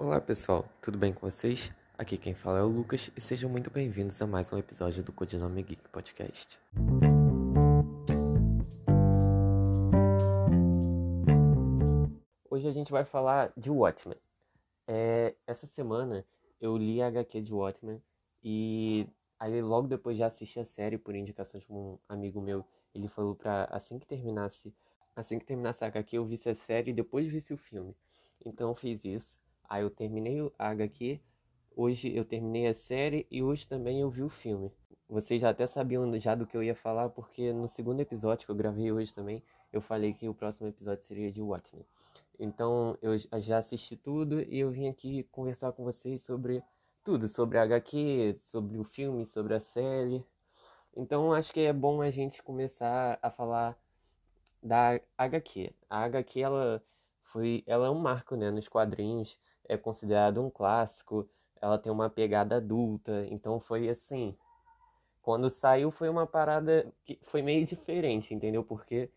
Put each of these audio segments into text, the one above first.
Olá pessoal, tudo bem com vocês? Aqui quem fala é o Lucas e sejam muito bem-vindos a mais um episódio do Codinome Geek Podcast. Hoje a gente vai falar de Watchmen. É, essa semana eu li a HQ de Watchmen e aí logo depois já assisti a série por indicação de um amigo meu. Ele falou pra assim que terminasse, assim que terminasse a HQ eu visse a série e depois visse o filme. Então eu fiz isso. Aí eu terminei a HQ, hoje eu terminei a série e hoje também eu vi o filme. Vocês já até sabiam já do que eu ia falar, porque no segundo episódio que eu gravei hoje também, eu falei que o próximo episódio seria de Watchmen. Então eu já assisti tudo e eu vim aqui conversar com vocês sobre tudo, sobre a HQ, sobre o filme, sobre a série. Então acho que é bom a gente começar a falar da HQ. A HQ ela foi, ela é um marco, né, nos quadrinhos, é considerado um clássico, ela tem uma pegada adulta, então foi assim, quando saiu foi uma parada que foi meio diferente, entendeu? Porque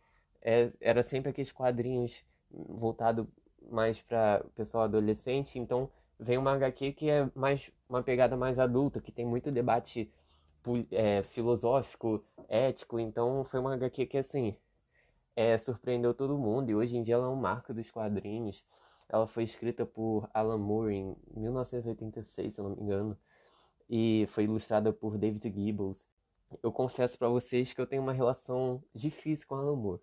é, era sempre aqueles quadrinhos voltado mais para pessoal adolescente, então vem uma HQ que é mais uma pegada mais adulta, que tem muito debate é, filosófico, ético, então foi uma HQ que assim é, surpreendeu todo mundo e hoje em dia ela é um marco dos quadrinhos. Ela foi escrita por Alan Moore em 1986, se eu não me engano, e foi ilustrada por David Gibbons. Eu confesso para vocês que eu tenho uma relação difícil com Alan Moore.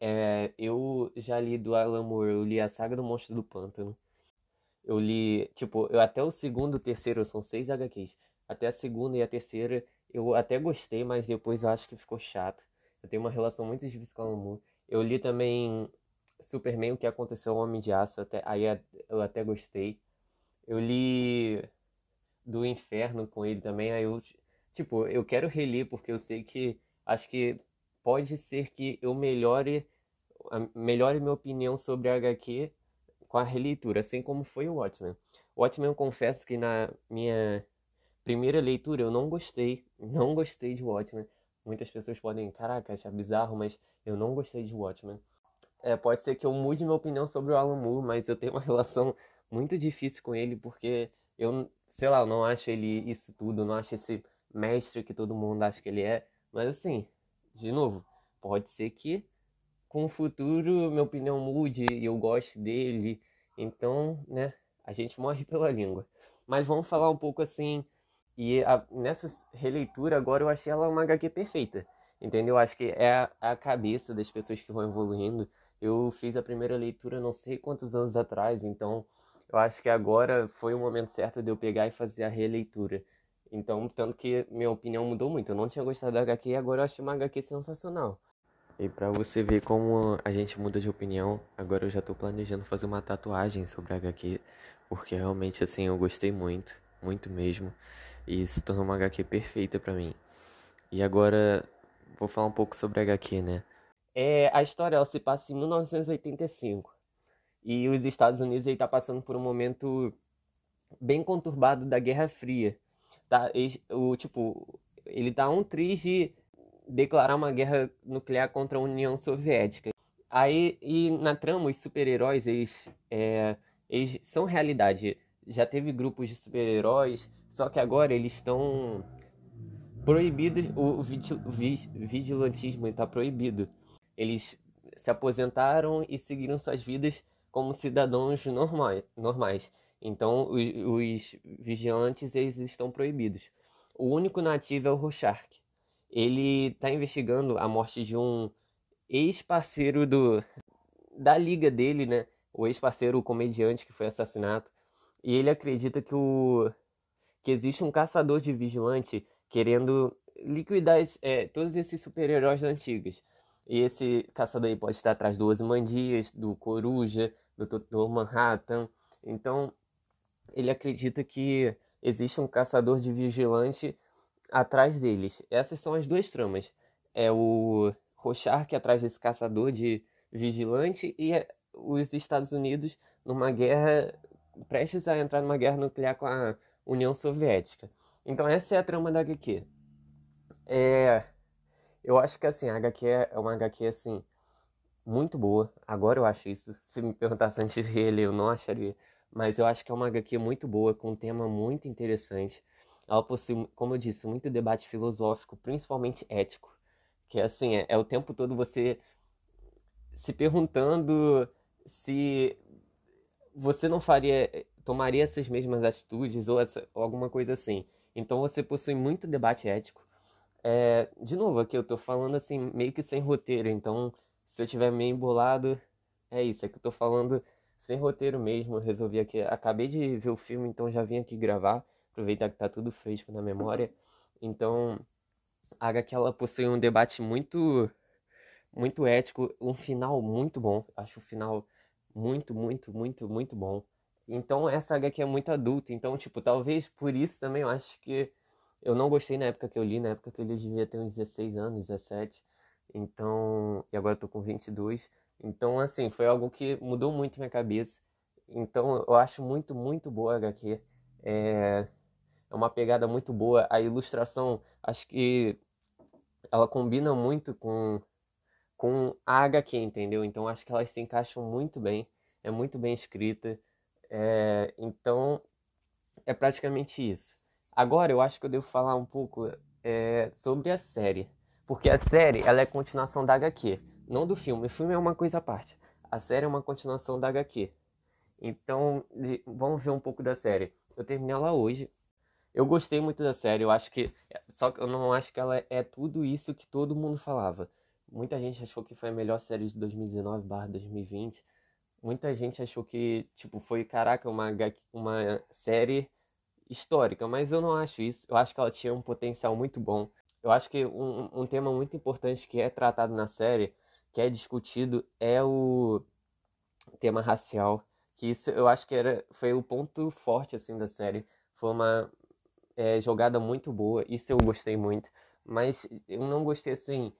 É, eu já li do Alan Moore, eu li a Saga do Monstro do Pântano. Eu li, tipo, eu até o segundo, o terceiro, são seis HQs. Até a segunda e a terceira eu até gostei, mas depois eu acho que ficou chato. Eu tenho uma relação muito difícil com o Alan Moore. Eu li também Superman, o que aconteceu ao Homem de Aço, até, aí eu até gostei. Eu li do Inferno com ele também, aí eu, tipo, eu quero reler porque eu sei que acho que pode ser que eu melhore, melhore minha opinião sobre a HQ com a releitura, assim como foi o Watchmen. O Watchmen eu confesso que na minha primeira leitura eu não gostei, não gostei de Watchmen. Muitas pessoas podem, caraca, achar bizarro, mas eu não gostei de Watchmen. É, pode ser que eu mude minha opinião sobre o Alan Moore, mas eu tenho uma relação muito difícil com ele porque eu, sei lá, eu não acho ele isso tudo, não acho esse mestre que todo mundo acha que ele é. Mas assim, de novo, pode ser que com o futuro minha opinião mude e eu goste dele. Então, né, a gente morre pela língua. Mas vamos falar um pouco assim e a, nessa releitura agora eu achei ela uma HQ perfeita. Entendeu? Acho que é a, a, cabeça das pessoas que vão evoluindo. Eu fiz a primeira leitura não sei quantos anos atrás, então eu acho que agora foi o momento certo de eu pegar e fazer a releitura. Então, tanto que minha opinião mudou muito. Eu não tinha gostado da HQ e agora eu achei uma HQ sensacional. E para você ver como a gente muda de opinião, agora eu já tô planejando fazer uma tatuagem sobre a HQ, porque realmente assim eu gostei muito, muito mesmo. E se tornou uma HQ perfeita para mim. E agora vou falar um pouco sobre a HQ, né? É, a história ela se passa em 1985. E os Estados Unidos está passando por um momento bem conturbado da Guerra Fria. Tá, o, tipo, ele tá um triz de declarar uma guerra nuclear contra a União Soviética. Aí, e na trama, os super-heróis, eles, é, eles são realidade. Já teve grupos de super-heróis, só que agora eles estão proibidos, o, vigilantismo está proibido. Eles se aposentaram e seguiram suas vidas como cidadãos normais. normais. Então os, os vigilantes eles estão proibidos. O único nativo é o Rorschach. Ele está investigando a morte de um ex-parceiro do da liga dele, né? O ex-parceiro, o comediante que foi assassinado. E ele acredita que o que existe um caçador de vigilante querendo liquidar é, todos esses super-heróis antigos. E esse caçador aí pode estar atrás do Ozymandias, do Coruja, do Dr. Manhattan. Então, ele acredita que existe um caçador de vigilante atrás deles. Essas são as duas tramas. É o Rorschach atrás desse caçador de vigilante e os Estados Unidos numa guerra prestes a entrar numa guerra nuclear com a União Soviética. Então essa é a trama da HQ. É, eu acho que assim, a HQ é uma HQ assim muito boa. Agora eu acho isso. Se me perguntasse antes de ele, eu não acharia. mas eu acho que é uma HQ muito boa, com um tema muito interessante. Ela possui, como eu disse, muito debate filosófico, principalmente ético. Que é assim, é, é o tempo todo você se perguntando se você não faria, tomaria essas mesmas atitudes ou, essa, ou alguma coisa assim. Então você possui muito debate ético. É, de novo, aqui eu tô falando assim, meio que sem roteiro, então se eu tiver meio embolado, é isso, é que eu tô falando sem roteiro mesmo. Resolvi aqui, acabei de ver o filme, então já vim aqui gravar, aproveitar que tá tudo fresco na memória. Então, a HQ ela possui um debate muito muito ético, um final muito bom. Acho o final muito, muito, muito, muito bom. Então essa HQ é muito adulta, então tipo, talvez por isso também eu acho que eu não gostei na época que eu li, na época que eu li eu devia ter uns 16 anos, 17. Então, e agora eu tô com 22. Então, assim, foi algo que mudou muito minha cabeça. Então, eu acho muito, muito boa a HQ. É, é uma pegada muito boa. A ilustração, acho que ela combina muito com, com a HQ, entendeu? Então, acho que elas se encaixam muito bem. É muito bem escrita. É, então, é praticamente isso. Agora, eu acho que eu devo falar um pouco é, sobre a série. Porque a série, ela é continuação da HQ não do filme. O filme é uma coisa à parte. A série é uma continuação da HQ. Então, vamos ver um pouco da série. Eu terminei ela hoje. Eu gostei muito da série. Eu acho que. Só que eu não acho que ela é tudo isso que todo mundo falava. Muita gente achou que foi a melhor série de 2019/2020. Muita gente achou que, tipo, foi, caraca, uma, uma série histórica. Mas eu não acho isso. Eu acho que ela tinha um potencial muito bom. Eu acho que um, um tema muito importante que é tratado na série que é discutido é o tema racial, que isso eu acho que era, foi o ponto forte assim da série. Foi uma é, jogada muito boa, isso eu gostei muito. Mas eu não gostei assim,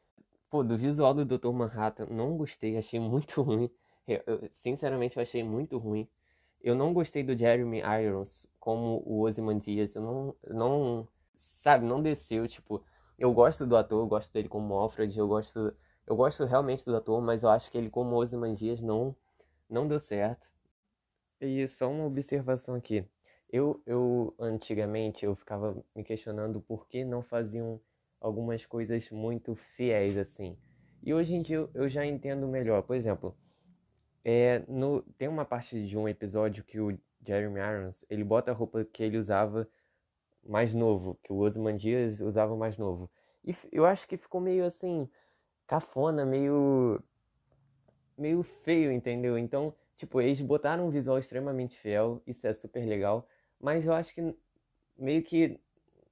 pô, do visual do Dr. Manhattan, não gostei, achei muito ruim. Eu, eu, sinceramente, eu achei muito ruim. Eu não gostei do Jeremy Irons como o Ozymandias. Eu não, não, sabe, não desceu. Tipo, eu gosto do ator, eu gosto dele como Alfred, eu gosto eu gosto realmente do ator, mas eu acho que ele como Ozymandias não não deu certo. E só uma observação aqui. Eu, eu antigamente eu ficava me questionando por que não faziam algumas coisas muito fiéis assim. E hoje em dia eu, já entendo melhor. Por exemplo, é, no, tem uma parte de um episódio que o Jeremy Irons ele bota a roupa que ele usava mais novo, que o Ozymandias usava mais novo. E eu acho que ficou meio assim, cafona, meio meio feio, entendeu? Então, tipo, eles botaram um visual extremamente fiel, isso é super legal, mas eu acho que meio que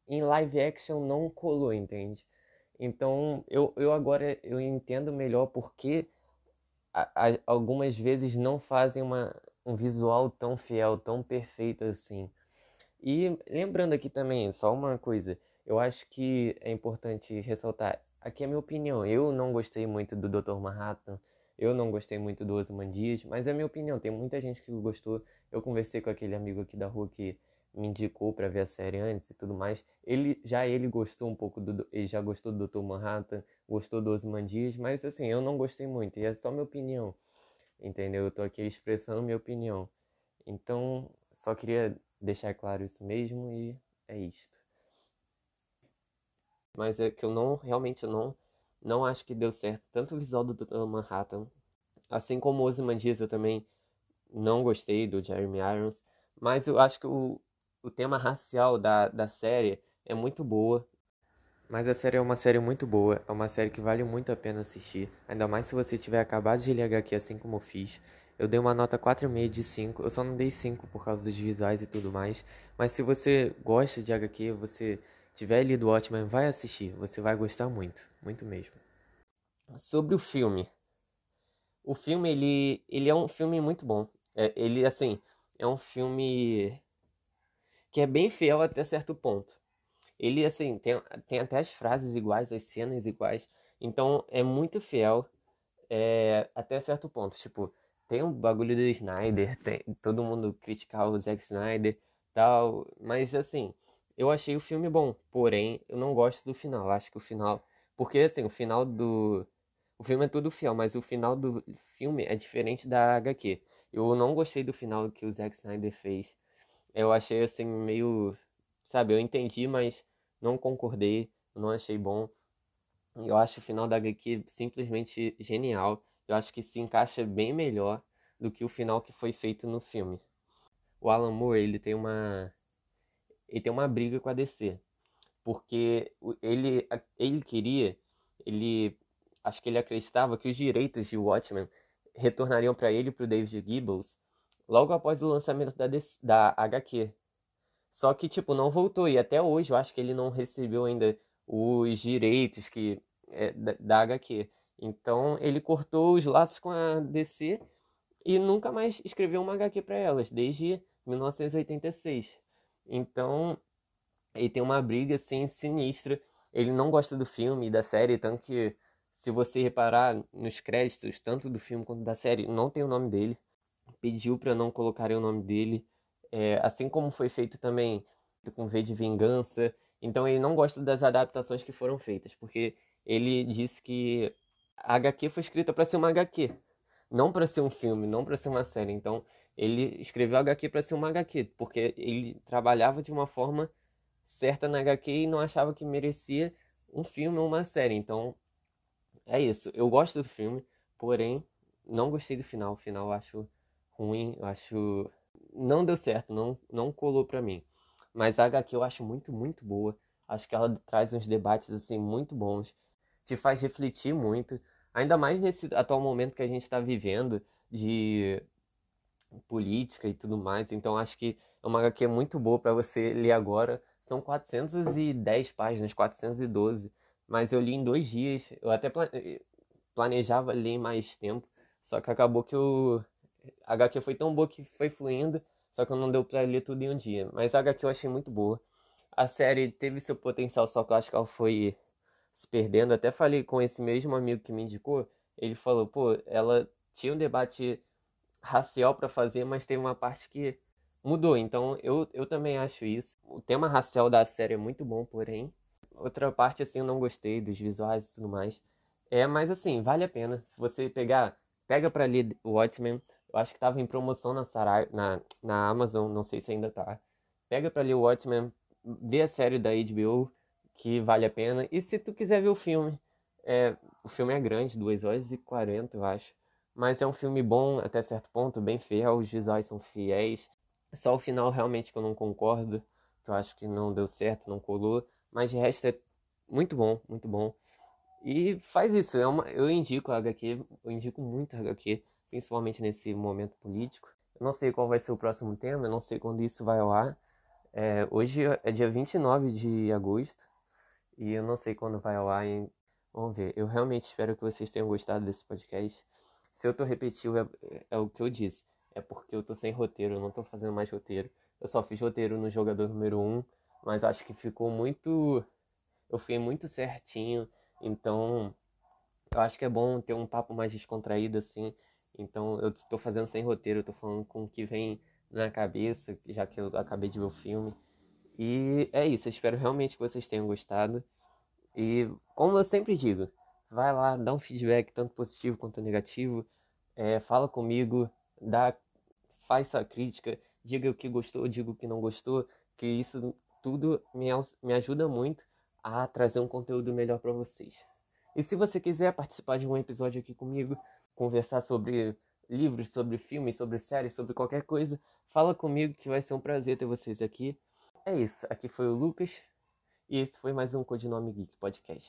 em live action não colou, entende? Então, eu, eu agora eu entendo melhor porque a, a, algumas vezes não fazem uma, um visual tão fiel, tão perfeito assim. E lembrando aqui também, só uma coisa, eu acho que é importante ressaltar, aqui é a minha opinião. Eu não gostei muito do Dr. Manhattan, eu não gostei muito do Ozymandias, mas é a minha opinião. Tem muita gente que gostou. Eu conversei com aquele amigo aqui da rua que me indicou para ver a série antes e tudo mais. Ele já ele gostou um pouco do ele já gostou do Dr. Manhattan, gostou do Ozymandias, mas assim, eu não gostei muito, e é só minha opinião. Entendeu? Eu tô aqui expressando minha opinião. Então, só queria deixar claro isso mesmo e é isto mas é que eu não, realmente eu não, não acho que deu certo. Tanto o visual do Dr. Manhattan, assim como o Ozymandias eu também não gostei do Jeremy Irons, mas eu acho que o, o tema racial da, da série é muito boa. Mas a série é uma série muito boa, é uma série que vale muito a pena assistir, ainda mais se você tiver acabado de ler HQ assim como eu fiz. Eu dei uma nota 4,5 de 5, eu só não dei 5 por causa dos visuais e tudo mais, mas se você gosta de HQ, você tiver lido Watchmen, vai assistir, você vai gostar muito, muito mesmo. Sobre o filme. O filme, ele, ele é um filme muito bom. É, ele, assim, é um filme que é bem fiel até certo ponto. Ele, assim, tem, tem até as frases iguais, as cenas iguais. Então, é muito fiel é, até certo ponto. Tipo, tem um bagulho do Snyder, tem, todo mundo criticar o Zack Snyder tal. Mas, assim, eu achei o filme bom, porém eu não gosto do final. Acho que o final. Porque assim, o final do. O filme é tudo fiel, mas o final do filme é diferente da HQ. Eu não gostei do final que o Zack Snyder fez. Eu achei assim meio, sabe, eu entendi, mas não concordei, não achei bom. Eu acho o final da HQ simplesmente genial. Eu acho que se encaixa bem melhor do que o final que foi feito no filme. O Alan Moore, ele tem uma ele tem uma briga com a DC, porque ele ele queria, ele acho que ele acreditava que os direitos de Watchmen retornariam para ele e para o David Gibbons logo após o lançamento da, DC, da HQ. Só que, tipo, não voltou. E até hoje eu acho que ele não recebeu ainda os direitos que é, da, da HQ. Então ele cortou os laços com a DC e nunca mais escreveu uma HQ para elas, desde 1986. Então ele tem uma briga assim sinistra. Ele não gosta do filme e da série, tanto que se você reparar nos créditos, tanto do filme quanto da série, não tem o nome dele. Pediu para não colocarem o nome dele. É, assim como foi feito também com V de Vingança. Então ele não gosta das adaptações que foram feitas, porque ele disse que a HQ foi escrita para ser uma HQ, não para ser um filme, não para ser uma série. Então ele escreveu HQ para ser uma HQ, porque ele trabalhava de uma forma certa na HQ e não achava que merecia um filme ou uma série. Então é isso. Eu gosto do filme, porém não gostei do final. O final eu acho ruim, eu acho não deu certo, não não colou para mim. Mas a HQ eu acho muito muito boa. Acho que ela traz uns debates assim muito bons, te faz refletir muito, ainda mais nesse atual momento que a gente está vivendo de política e tudo mais. Então acho que é uma HQ muito boa para você ler agora. São 410 páginas, 412, mas eu li em dois dias. Eu até planejava ler mais tempo, só que acabou que o a HQ foi tão boa que foi fluindo, só que eu não deu para ler tudo em um dia. Mas a HQ eu achei muito boa. A série teve seu potencial, só que eu acho que ela foi se perdendo. Até falei com esse mesmo amigo que me indicou, ele falou, pô, ela tinha um debate racial para fazer, mas teve uma parte que mudou. Então eu, eu também acho isso. O tema racial da série é muito bom, porém, outra parte assim eu não gostei dos visuais e tudo mais. É, mas assim, vale a pena. Se você pegar, pega para ler o Watchmen. Eu acho que tava em promoção na, Sarai, na, na Amazon, não sei se ainda tá. Pega para ler o Watchmen, vê a série da HBO, que vale a pena. E se tu quiser ver o filme, é, o filme é grande, 2 horas e 40, eu acho. Mas é um filme bom até certo ponto, bem fiel, os visuais são fiéis. Só o final realmente que eu não concordo, que eu acho que não deu certo, não colou. Mas de resto é muito bom, muito bom. E faz isso, é uma, eu indico a HQ, eu indico muito a HQ, principalmente nesse momento político. Eu não sei qual vai ser o próximo tema, eu não sei quando isso vai ao ar. É, hoje é dia 29 de agosto e eu não sei quando vai ao ar. Hein? Vamos ver, eu realmente espero que vocês tenham gostado desse podcast. Se eu tô repetindo, é, é, o que eu disse. É porque eu tô sem roteiro, eu não tô fazendo mais roteiro. Eu só fiz roteiro no jogador número 1, mas acho que ficou muito. Eu fiquei muito certinho. Então, eu acho que é bom ter um papo mais descontraído assim. Então, eu tô fazendo sem roteiro, eu tô falando com o que vem na cabeça, já que eu acabei de ver o filme. E é isso, eu espero realmente que vocês tenham gostado. E, como eu sempre digo, vai lá, dá um feedback, tanto positivo quanto negativo. É, fala comigo, dá, faz sua crítica, diga o que gostou, diga o que não gostou, que isso tudo me, me ajuda muito a trazer um conteúdo melhor para vocês. E se você quiser participar de um episódio aqui comigo, conversar sobre livros, sobre filmes, sobre séries, sobre qualquer coisa, fala comigo que vai ser um prazer ter vocês aqui. É isso, aqui foi o Lucas e esse foi mais um Codinome Geek Podcast.